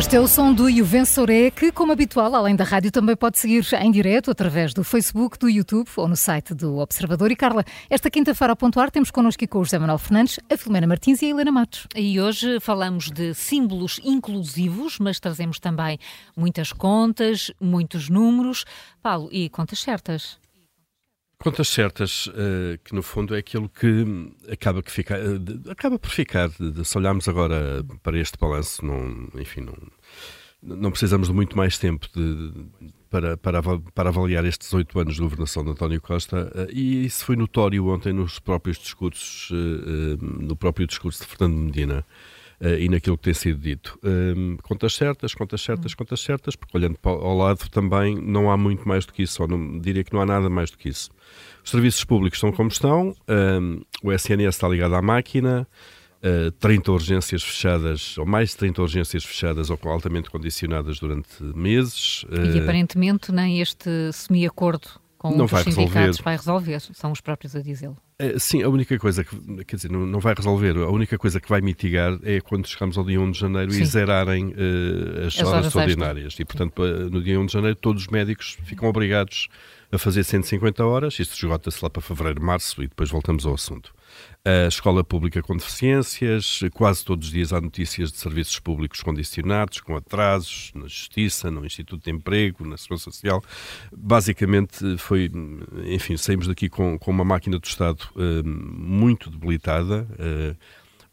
Este é o som do Juvensoré, que, como habitual, além da rádio, também pode seguir em direto através do Facebook, do YouTube ou no site do Observador. E Carla, esta quinta-feira ao Pontuar temos connosco com o José Manuel Fernandes, a Filomena Martins e a Helena Matos. E hoje falamos de símbolos inclusivos, mas trazemos também muitas contas, muitos números. Paulo, e contas certas? Contas certas, uh, que no fundo é aquilo que acaba, que fica, uh, acaba por ficar, de, se olharmos agora para este balanço, não, enfim, não, não precisamos de muito mais tempo de, para, para, para avaliar estes oito anos de governação de António Costa, uh, e isso foi notório ontem nos próprios discursos, no próprio discurso de Fernando Medina. Uh, e naquilo que tem sido dito. Uh, contas certas, contas certas, contas certas, porque olhando ao lado também não há muito mais do que isso, ou não, diria que não há nada mais do que isso. Os serviços públicos estão como estão, uh, o SNS está ligado à máquina, uh, 30 urgências fechadas, ou mais de 30 urgências fechadas ou altamente condicionadas durante meses. E aparentemente nem este semi-acordo com não os vai sindicatos resolver. vai resolver, são os próprios a dizê-lo. É, sim, a única coisa que, quer dizer, não, não, vai resolver, a única coisa que vai mitigar é quando chegamos ao dia 1 de janeiro sim. e zerarem uh, as, as, horas, horas extraordinárias. E, portanto, no dia 1 de janeiro, todos os médicos ficam obrigados a fazer 150 horas, isto esgota-se lá para fevereiro, março e depois voltamos ao assunto. A escola pública com deficiências, quase todos os dias há notícias de serviços públicos condicionados, com atrasos na Justiça, no Instituto de Emprego, na Segurança Social. Basicamente foi, enfim, saímos daqui com, com uma máquina do Estado uh, muito debilitada. Uh,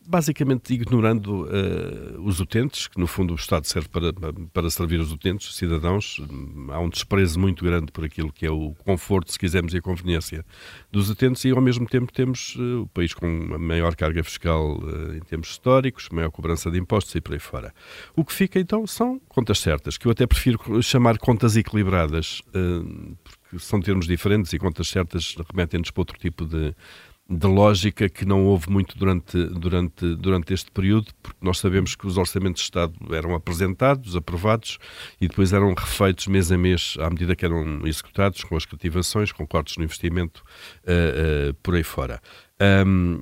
basicamente ignorando uh, os utentes, que no fundo o Estado serve para, para servir os utentes, os cidadãos. Há um desprezo muito grande por aquilo que é o conforto, se quisermos, e a conveniência dos utentes, e ao mesmo tempo temos uh, o país com a maior carga fiscal uh, em termos históricos, maior cobrança de impostos e por aí fora. O que fica então são contas certas, que eu até prefiro chamar contas equilibradas, porque são termos diferentes e contas certas remetem-nos para outro tipo de de lógica que não houve muito durante, durante, durante este período, porque nós sabemos que os orçamentos de Estado eram apresentados, aprovados e depois eram refeitos mês a mês à medida que eram executados, com as cativações, com cortes no investimento, uh, uh, por aí fora. Um,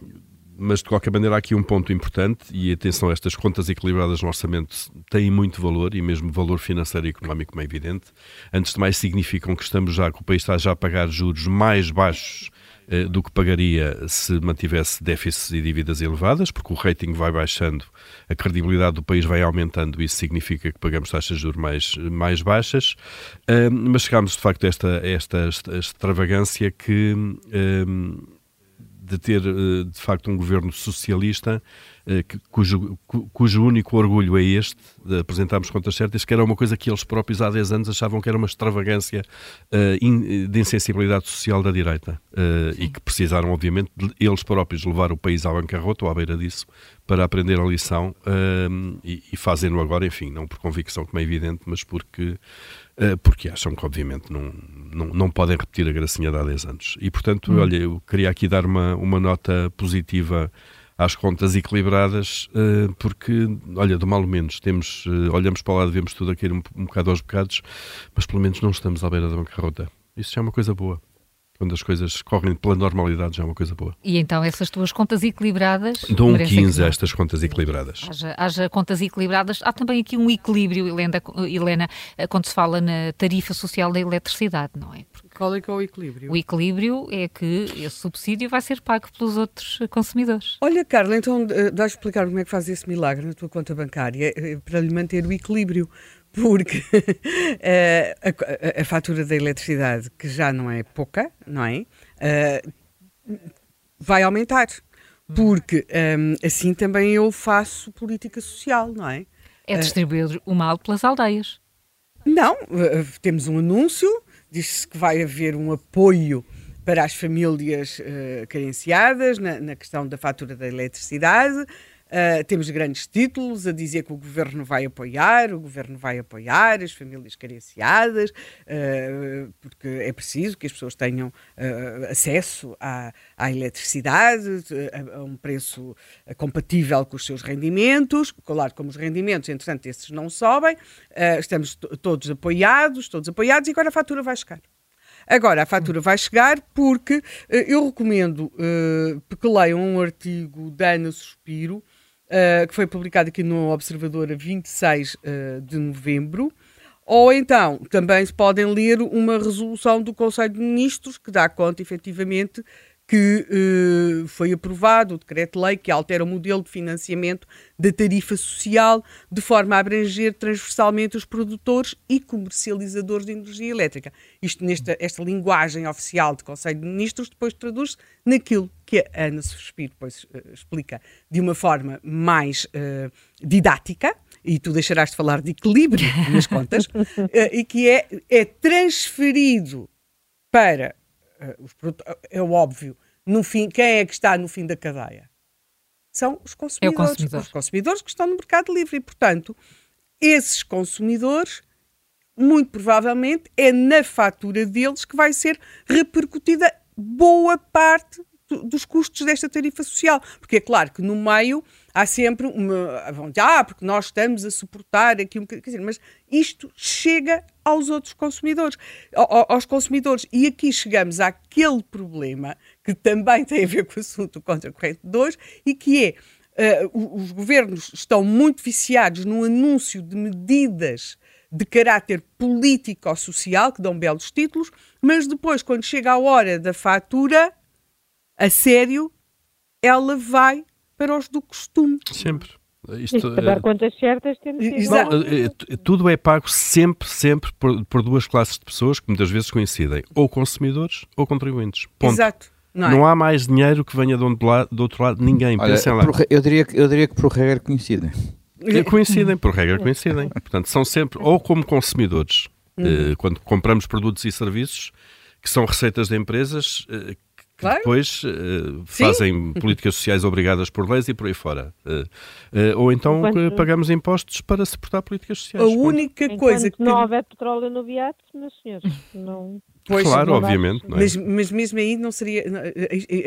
mas de qualquer maneira há aqui um ponto importante e atenção, estas contas equilibradas no orçamento têm muito valor e mesmo valor financeiro e económico, como é evidente. Antes de mais significam que estamos já, que o país está já a pagar juros mais baixos do que pagaria se mantivesse déficits e dívidas elevadas, porque o rating vai baixando, a credibilidade do país vai aumentando, isso significa que pagamos taxas de juros mais, mais baixas, mas chegámos de facto a esta, esta extravagância que de ter eh, de facto um governo socialista eh, cujo, cujo único orgulho é este, de apresentarmos contas certas, que era uma coisa que eles próprios há 10 anos achavam que era uma extravagância uh, de insensibilidade social da direita uh, e que precisaram, obviamente, eles próprios levar o país à bancarrota ou à beira disso para aprender a lição e, e fazem-no agora, enfim, não por convicção, como é evidente, mas porque, porque acham que, obviamente, não, não, não podem repetir a gracinha de há 10 anos. E, portanto, hum. olha, eu queria aqui dar uma, uma nota positiva às contas equilibradas, eh, porque, olha, do mal menos, temos, eh, olhamos para lá, vemos tudo a cair um, um bocado aos bocados, mas pelo menos não estamos à beira da bancarrota. Isso já é uma coisa boa quando as coisas correm pela normalidade já é uma coisa boa. E então essas tuas contas equilibradas... Dou um 15 a estas contas equilibradas. Haja, haja, contas equilibradas. Há também aqui um equilíbrio, Helena, Helena, quando se fala na tarifa social da eletricidade, não é? Qual é que é o equilíbrio? O equilíbrio é que esse subsídio vai ser pago pelos outros consumidores. Olha, Carla, então eh, dá a explicar como é que faz esse milagre na tua conta bancária eh, para lhe manter o equilíbrio porque uh, a, a, fatura da eletricidade, que já não é pouca, não é? Uh, vai aumentar. Porque um, assim também eu faço política social, não é? É distribuir o mal pelas aldeias. Não, temos um anúncio diz-se que vai haver um apoio para as famílias uh, carenciadas na, na, questão da fatura da eletricidade. Uh, temos grandes títulos a dizer que o governo vai apoiar, o governo vai apoiar as famílias carenciadas, uh, porque é preciso que as pessoas tenham uh, acesso à, à eletricidade a, a, um preço compatível com os seus rendimentos. Claro, como os rendimentos, entretanto, esses não sobem, estamos todos apoiados, todos apoiados, e agora a fatura vai chegar. Agora, a fatura vai chegar porque eu recomendo que leiam um artigo da Ana Suspiro uh, que foi publicado aqui no Observador a 26 uh, de novembro. Ou então, também se podem ler uma resolução do Conselho de Ministros que dá conta, efetivamente, que uh, foi aprovado o decreto-lei que altera o modelo de financiamento da tarifa social de forma a abranger transversalmente os produtores e comercializadores de energia elétrica. Isto nesta esta linguagem oficial de Conselho de Ministros depois traduz naquilo que a Ana Suspiro depois uh, explica de uma forma mais uh, didática, e tu deixarás de falar de equilíbrio nas contas, e que é, é transferido para é óbvio, no fim, quem é que está no fim da cadeia? São os consumidores. É consumidor. Os consumidores que estão no mercado livre. E, portanto, esses consumidores, muito provavelmente, é na fatura deles que vai ser repercutida boa parte dos custos desta tarifa social. Porque é claro que no meio há sempre uma. Ah, porque nós estamos a suportar aqui um bocadinho. Mas isto chega aos outros consumidores, aos consumidores. E aqui chegamos àquele problema que também tem a ver com o assunto contra a corrente 2 e que é. Uh, os governos estão muito viciados no anúncio de medidas de caráter político-social, que dão belos títulos, mas depois, quando chega a hora da fatura, a sério, ela vai para os do costume. Sempre. Isto, para dar contas certas temos Bom, eh, eh, tudo é pago sempre, sempre por, por, duas classes de pessoas que muitas vezes coincidem, ou consumidores ou contribuintes. Ponto. Exato. Não, é? não, há mais dinheiro que venha do, do outro lado, ninguém. Olha, Pensem lá. eu, diria, eu diria que por regra coincidem. Coincidem, por regra coincidem. Portanto, são sempre, ou como consumidores, uhum. eh, quando compramos produtos e serviços, que são receitas de empresas eh, que claro. depois uh, fazem políticas sociais obrigadas por leis e por aí fora. Uh, uh, ou então Enquanto... pagamos impostos para suportar políticas sociais. A única Enquanto coisa que. não houver petróleo no viato, meus senhores, não. Pois, claro, obviamente. É? Mas, mas mesmo aí não seria. Não,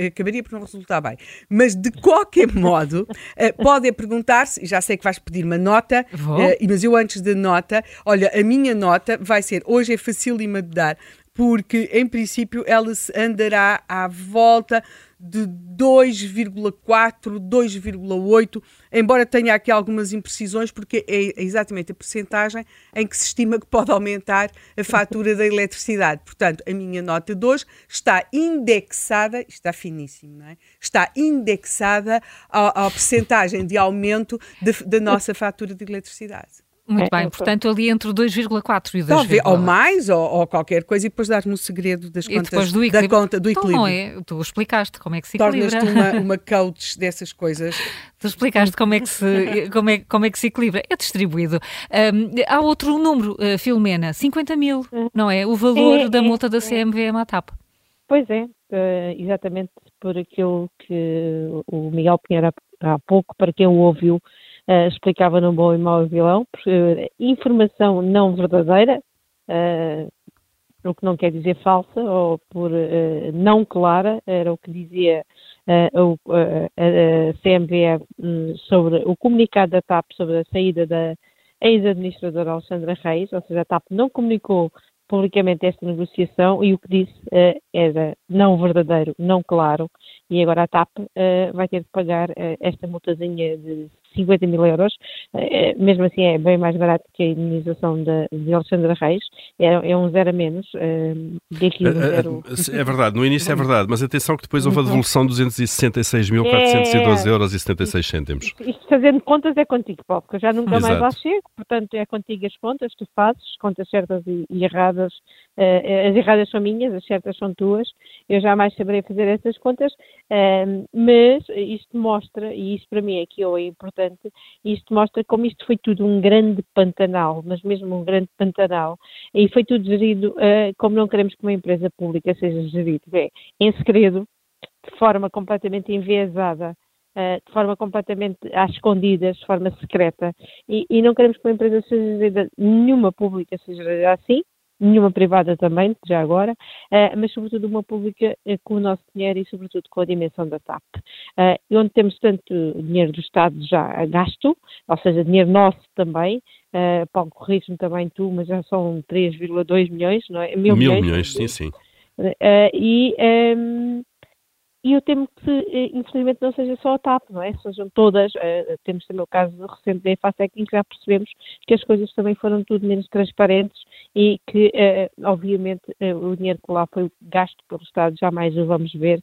acabaria por não resultar bem. Mas de qualquer modo, uh, podem perguntar-se, já sei que vais pedir uma nota, uh, mas eu antes da nota, olha, a minha nota vai ser, hoje é facílima de dar, porque em princípio ela andará à volta de 2,4, 2,8, embora tenha aqui algumas imprecisões, porque é exatamente a percentagem em que se estima que pode aumentar a fatura da eletricidade. Portanto, a minha nota 2 está indexada, está finíssimo, não é? Está indexada à, à percentagem de aumento da nossa fatura de eletricidade. Muito é, bem, é, portanto, ali entre o 2,4 e o 2,8. Ou mais, ou, ou, qualquer coisa, e depois dar-me o segredo das e contas, do da conta do equilíbrio. Então, não é? Tu explicaste como é que se equilibra. Tornas-te uma, uma coach dessas coisas. Tu explicaste como é que se, como é, como é que se equilibra. É distribuído. Um, há outro número, uh, Filomena, 50 mil, não é? O valor é, da é, multa da é. CMVM à TAP. Pois é, uh, exatamente por aquilo que o Miguel Pinheiro há pouco, para quem o ouviu, uh, explicava no Bom e Mau Vilão, uh, informação não verdadeira, uh, o que não quer dizer falsa ou por não clara, era o que dizia a CMVE hum, sobre o comunicado da TAP sobre a saída da ex-administradora Alexandra Reis, ou seja, a TAP não comunicou publicamente esta negociação e o que disse uh, era não verdadeiro, não claro, e agora a TAP uh, vai ter que pagar uh, esta multazinha de 50 mil euros, eh, mesmo assim é bem mais barato que a indenização de, de Alexandra Reis, é, é, um zero a menos eh, é, zero... é verdade, no início é verdade, mas atenção que depois houve a devolução de 266.412 é... euros e 76 cêntimos. Isto fazendo contas é contigo, Paulo, porque eu já nunca Exato. mais lá chego, portanto é contigo as contas, tu fazes, contas certas e, e erradas, as erradas são minhas, as certas são tuas, eu jamais saberei fazer essas contas, uh, mas isto mostra, e isto para mim é que é importante, isto mostra como isto foi tudo um grande pantanal, mas mesmo um grande pantanal, e foi tudo gerido uh, como não queremos que uma empresa pública seja gerida, é, em segredo, de forma completamente enviesada, uh, de forma completamente às escondidas, de forma secreta, e, e não queremos que uma empresa seja gerida, nenhuma pública seja gerida assim, nenhuma privada também, já agora, uh, mas sobretudo uma pública uh, com o nosso dinheiro e sobretudo com a dimensão da TAP. Uh, onde temos tanto dinheiro do Estado já gasto, ou seja, dinheiro nosso também, Paulo, corriges-me também tu, mas já são 3,2 milhões, não é? Mil, Mil milhões, milhões, sim, sim. e, um, ehm, e eu temo que, eh, infelizmente, não seja só a TAP, não é? Sejam todas. temos também o caso recente da EFASEC em que já percebemos que as coisas também foram tudo menos transparentes e que, obviamente, o dinheiro que lá foi gasto pelo Estado jamais o vamos ver.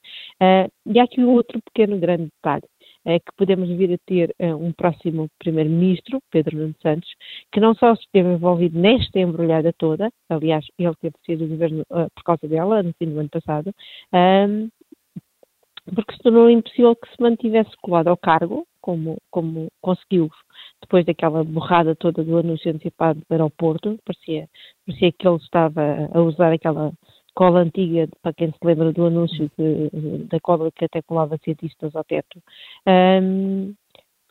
e há aqui outro pequeno grande detalhe é que podemos vir a ter uh, um próximo primeiro-ministro, Pedro Nuno Santos, que não só esteve envolvido nesta embrulhada toda, aliás, ele teve sido o governo uh, por causa dela, no fim do ano passado, um, porque se tornou impossível que se mantivesse colado ao cargo, como, como conseguiu depois daquela borrada toda do anúncio antecipado do aeroporto, parecia, parecia que ele estava a usar aquela cola antiga, para quem se lembra do anúncio de, da cola que até colava cientistas ao teto, um,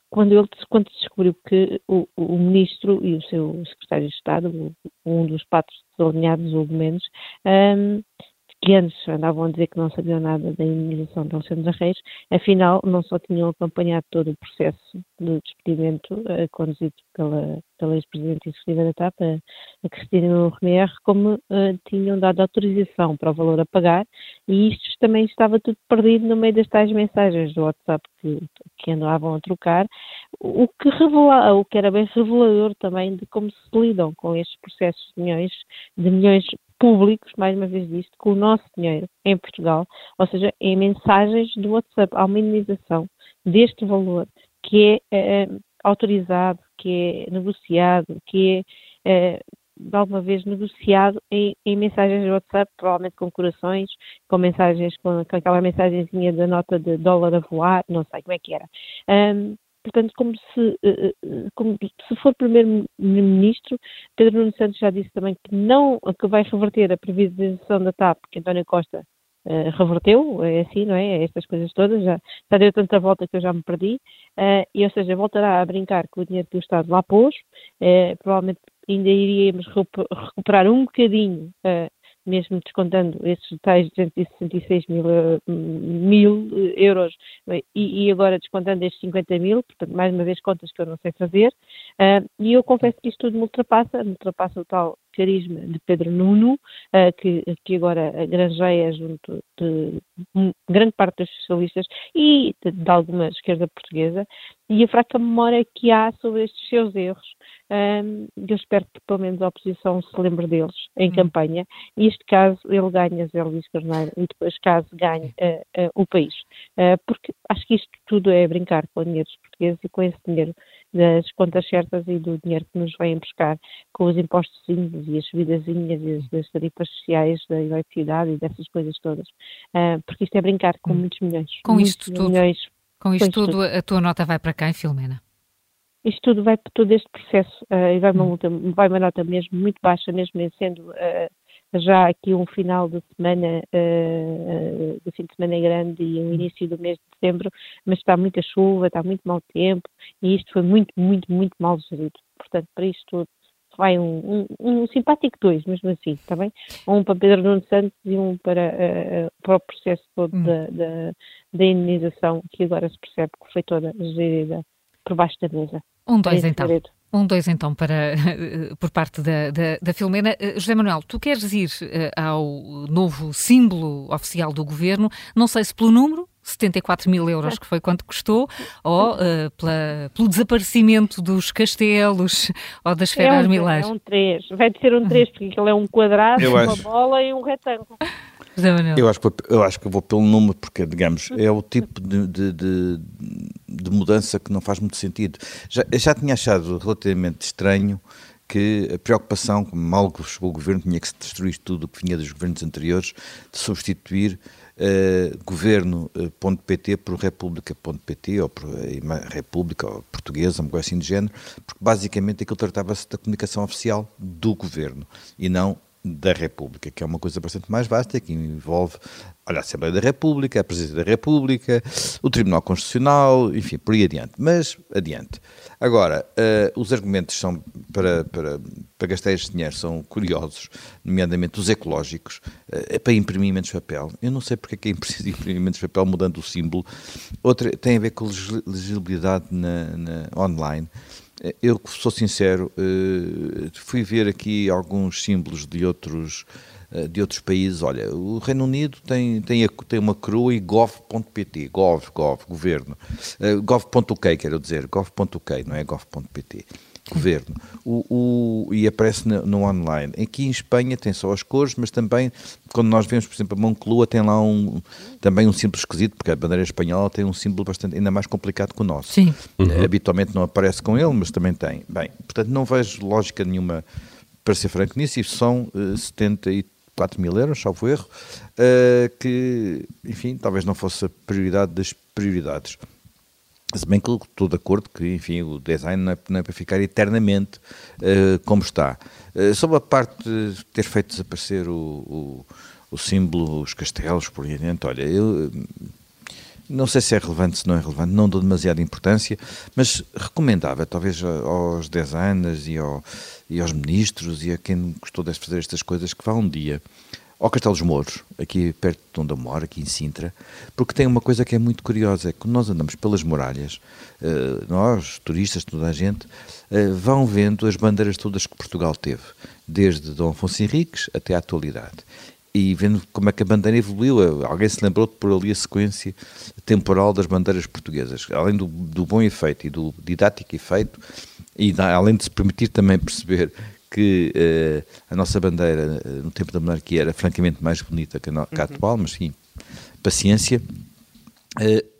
quando ele quando descobriu que o, o, ministro e o seu secretário de Estado, um dos patos desalinhados, ou menos, um, que antes andavam a dizer que não sabiam nada da imunização de Alexandre Reis, afinal não só tinham acompanhado todo o processo de despedimento uh, conduzido pela, pela ex-presidente executiva da TAP, a, Cristina Renier, como uh, tinham dado autorização para o valor a pagar. E isto também estava tudo perdido no meio das tais mensagens do WhatsApp que, que andavam a trocar, o que, revela, o que era bem revelador também de como se lidam com estes processos de milhões, de milhões públicos, mais uma vez disto, com o nosso dinheiro em Portugal, ou seja, em mensagens do WhatsApp, há uma minimização deste valor que é, é autorizado, que é negociado, que é, é de alguma vez negociado em, em, mensagens de WhatsApp, provavelmente com corações, com mensagens, com, com, aquela mensagenzinha da nota de dólar a voar, não sei como é que era. Um, portanto, como se, eh, eh, como se for primeiro-ministro, Pedro Nuno Santos já disse também que não, que vai reverter a privatização da TAP, que António Costa uh, reverteu, é assim, não é? Estas coisas todas, já, já deu tanta volta que eu já me perdi, uh, e ou seja, voltará a brincar com o dinheiro que o Estado lá pôs, uh, provavelmente ainda iríamos recuperar um bocadinho mesmo descontando esses tais 266 mil, mil euros e, e, agora descontando estes 50 mil, portanto, mais uma vez, contas que eu não sei fazer, uh, e eu confesso que isto tudo me ultrapassa, me ultrapassa o tal carisma de Pedro Nuno, uh, que, que agora granjeia junto de grande parte dos socialistas e de, de alguma esquerda portuguesa, e a fraca memória que há sobre estes seus erros. Um, eu espero que pelo menos a oposição se lembre deles em hum. campanha. E este caso ele ganha Zé Luís Carneiro e depois caso ganhe uh, uh, o país. Uh, porque acho que isto tudo é brincar com o dinheiro dos portugueses e com esse dinheiro das contas certas e do dinheiro que nos vêm buscar com os impostos e as subidazinhas e as, as tarifas sociais da eletricidade e dessas coisas todas. porque isto é brincar com hum. muitos milhões. Com isto tudo. Milhões, com isto tudo, a tua nota vai para quem, Filomena? Isto tudo vai para todo este processo uh, e vai uma, hum. multa, vai uma nota mesmo muito baixa, mesmo sendo uh, já aqui um final de semana, uh, do fim de semana grande e o início do mês de dezembro, mas está muita chuva, está muito mau tempo e isto foi muito, muito, muito mal gerido. Portanto, para isto tudo vai um, um, um, simpático dois, mesmo assim, está bem? Um para Pedro Nuno Santos e um para, uh, para o processo todo hum. da, da, da, indenização, que agora se percebe que foi toda gerida por baixo da mesa. Um dois então. Um dois então para, por parte da, da, da Filomena. Uh, José Manuel, tu queres ir uh, ao novo símbolo oficial do governo, não sei se pelo número, 74 mil euros, que foi quanto custou, ou uh, pela, pelo desaparecimento dos castelos ou das feras é um, milãs? É um 3, vai ser um 3, porque ele é um quadrado, eu uma acho. bola e um retângulo. Eu acho, que, eu acho que vou pelo número, porque, digamos, é o tipo de, de, de, de mudança que não faz muito sentido. Já, já tinha achado relativamente estranho que a preocupação, como mal chegou o governo, tinha que se destruir tudo o que vinha dos governos anteriores, de substituir uh, governo.pt por república.pt ou por uh, república ou portuguesa, uma coisa assim de género, porque basicamente aquilo tratava-se da comunicação oficial do governo e não da República, que é uma coisa bastante mais vasta, que envolve olha, a Assembleia da República, a Presidência da República, o Tribunal Constitucional, enfim, por aí adiante. Mas, adiante. Agora, uh, os argumentos são para, para, para gastar este dinheiro são curiosos, nomeadamente os ecológicos, uh, é para imprimir menos papel. Eu não sei porque é que é preciso imprimir menos papel mudando o símbolo. Outra tem a ver com legibilidade na, na online. Eu sou sincero, eh, fui ver aqui alguns símbolos de outros uh, de outros países. Olha, o Reino Unido tem, tem, tem uma crua e gov.pt, gov, gov, governo, uh, gov.uk, quero dizer, gov.uk, não é gov.pt governo o, o, e aparece no, no, online. Aqui em Espanha tem só as cores, mas também, quando nós vemos, por exemplo, a Moncloa tem lá um, também um símbolo esquisito, porque a bandeira espanhola tem um símbolo bastante, ainda mais complicado que o nosso. Sim. Uhum. Habitualmente não aparece com ele, mas também tem. Bem, portanto, não vejo lógica nenhuma, para ser franco nisso, e são uh, eh, 74 mil euros, salvo erro, uh, que, enfim, talvez não fosse a prioridade das prioridades. Se bem que estou de acordo que, enfim, o design não é, não é para ficar eternamente uh, como está. Uh, sobre a parte de ter feito desaparecer o, o, o símbolo, os castelos, por aí adiante, olha, eu não sei se é relevante, se não é relevante, não dou demasiada importância, mas recomendava, talvez aos designers e, ao, e aos ministros e a quem gostou de fazer estas coisas, que vá um dia ao Castelo dos Mouros, aqui perto de onde eu moro, aqui em Sintra, porque tem uma coisa que é muito curiosa, é que nós andamos pelas muralhas, uh, nós, turistas, toda a gente, uh, vão vendo as bandeiras todas que Portugal teve, desde Dom Afonso Henriques até à atualidade. E vendo como é que a bandeira evoluiu, alguém se lembrou de por ali a sequência temporal das bandeiras portuguesas, além do, do bom efeito e do didático efeito, e além de se permitir também perceber que uh, a nossa bandeira uh, no tempo da monarquia era francamente mais bonita que a, no, que a uhum. atual, mas sim, paciência. Uh,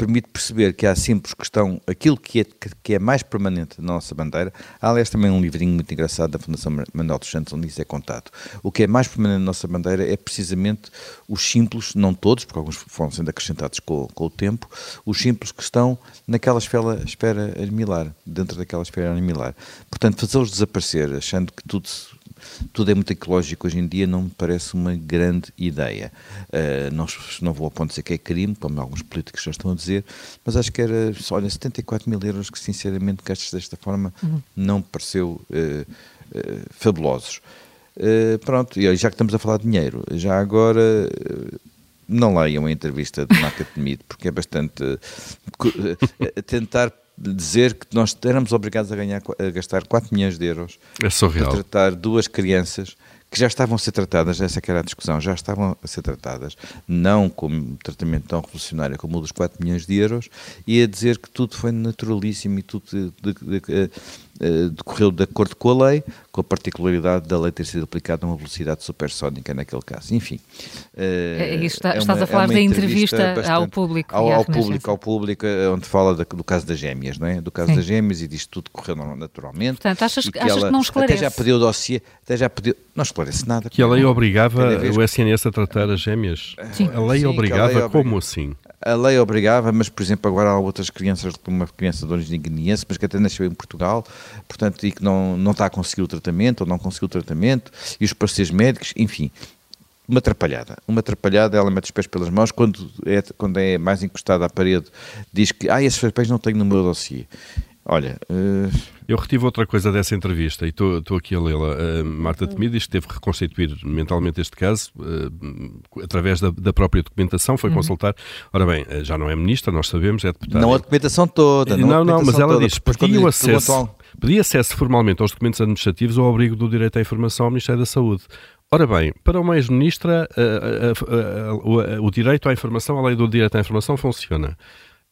permite perceber que há símbolos que estão, aquilo que é, que é mais permanente na nossa bandeira, há aliás também um livrinho muito engraçado da Fundação Manuel dos Santos onde isso é contado. O que é mais permanente na nossa bandeira é precisamente os símbolos, não todos, porque alguns foram sendo acrescentados com, com o tempo, os símbolos que estão naquela esfera, esfera animilar, dentro daquela esfera animilar. Portanto, fazê-los desaparecer, achando que tudo tudo é muito ecológico hoje em dia, não me parece uma grande ideia. Uh, não, não vou a ponto de dizer que é crime, como alguns políticos já estão a dizer, mas acho que era, olha, 74 mil euros que sinceramente gastos desta forma uhum. não me pareceu uh, uh, fabulosos. pronto, e já que estamos a falar de dinheiro, já agora não leiam a entrevista de Marca Temido, porque é bastante tentar dizer que nós éramos obrigados a, ganhar, a gastar 4 milhões de euros é para tratar duas crianças que já estavam a ser tratadas, essa que era a discussão, já estavam a ser tratadas, não como tratamento tão revolucionário como o dos 4 milhões de euros, e a dizer que tudo foi naturalíssimo e tudo de, de, de, eh, decorreu de acordo com a lei, com a particularidade da lei ter sido aplicada a uma velocidade supersónica naquele caso. Enfim. É, é está, é estás a falar é da entrevista, entrevista ao público. Ao, ao público, ao público, onde fala da, do caso das gêmeas, não é? Do caso Sim. das gêmeas e diz que tudo correu naturalmente. Portanto, achas, que, achas ela, que não esclarece? Até já pediu o dossiê, até já pediu, não esclarece nada. Que a lei obrigava o SNS a tratar as gêmeas? Sim. A lei Sim, obrigava, a lei obriga... como assim? A lei obrigava, mas, por exemplo, agora há outras crianças, como uma criança de origem guineense, mas que até nasceu em Portugal, portanto, e que não, não está a conseguir o tratamento, ou não conseguiu o tratamento, e os parceiros médicos, enfim, uma atrapalhada. Uma atrapalhada, ela mete os pés pelas mãos, quando é, quando é mais encostada à parede, diz que, ah, esses papéis não tenho no meu dossiê. Olha. Uh... Eu retive outra coisa dessa entrevista e estou aqui a lê-la. Uh, Marta Temido diz que teve que reconstituir mentalmente este caso uh, através da, da, própria documentação, foi uhum. consultar. Ora bem, já não é ministra, nós sabemos, é deputada. Não a documentação toda. Não, não, não mas ela toda, diz que pediu acesso, pedia acesso formalmente aos documentos administrativos ao abrigo do direito à informação ao Ministério da Saúde. Ora bem, para uma ex-ministra, o direito à informação, a lei do direito à informação funciona.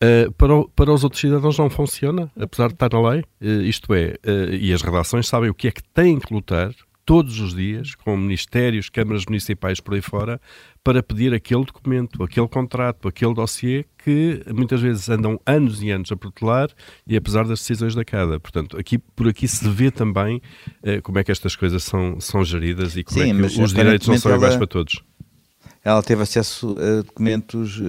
Uh, para, o, para os outros cidadãos não funciona, apesar de estar na lei. Uh, isto é, uh, e as redações sabem o que é que têm que lutar todos os dias, com ministérios, câmaras municipais por aí fora, para pedir aquele documento, aquele contrato, aquele dossiê que muitas vezes andam anos e anos a protelar e apesar das decisões da cada. Portanto, aqui, por aqui se vê também como é que estas coisas são, são geridas e como Sim, é que os direitos não são iguais para todos. Ela teve acesso a documentos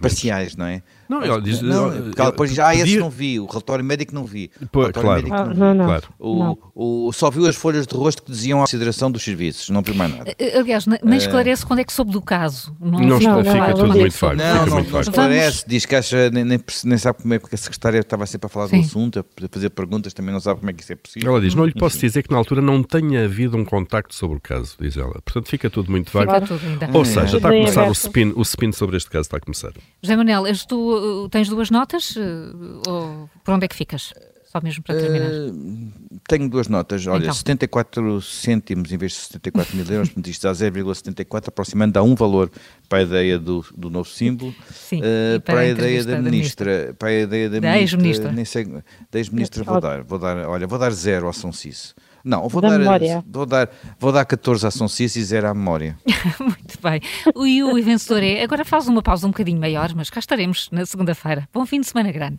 parciais, não é? Não, ela diz. Não, ela depois diz, ah, esse não vi, o relatório médico não vi. Pô, claro, médico não, não, não, claro. O, o, só viu as folhas de rosto que diziam a consideração dos serviços, não viu mais nada. Eh, aliás, nem esclarece quando é que soube do caso. Não, não, não fica tudo muito vago. Não, não, não esclarece, diz que acha, nem, nem, nem, sabe como é que a secretária estava sempre a falar Sim. do assunto, a fazer perguntas, também não sabe como é que isso é possível. Ela diz, não lhe posso Enfim. dizer que na altura não tenha havido um contacto sobre o caso, diz ela. Portanto, fica tudo muito vago. Tudo. Ou seja, está a começar o spin, o spin sobre este caso, está a começar. José Manel, tu uh, tens duas notas? Uh, ou por onde é que ficas? Só mesmo para terminar. Uh, tenho duas notas. Olha, então. 74 cêntimos em vez de 74 mil euros, portanto isto dá 0,74, aproximando dá um valor para a ideia do, do novo símbolo. Sim, para, para, a ideia da ministra, ministra, para a ideia da, da ex-ministra, da ex-ministra vou dar, vou dar, olha, vou dar zero ao São Ciso. Não, vou dar, vou, dar, vou dar 14 à São Ciso e zero à memória. Muito bem. E o vencedor é. Agora faz uma pausa um bocadinho maior, mas cá estaremos na segunda-feira. Bom fim de semana grande.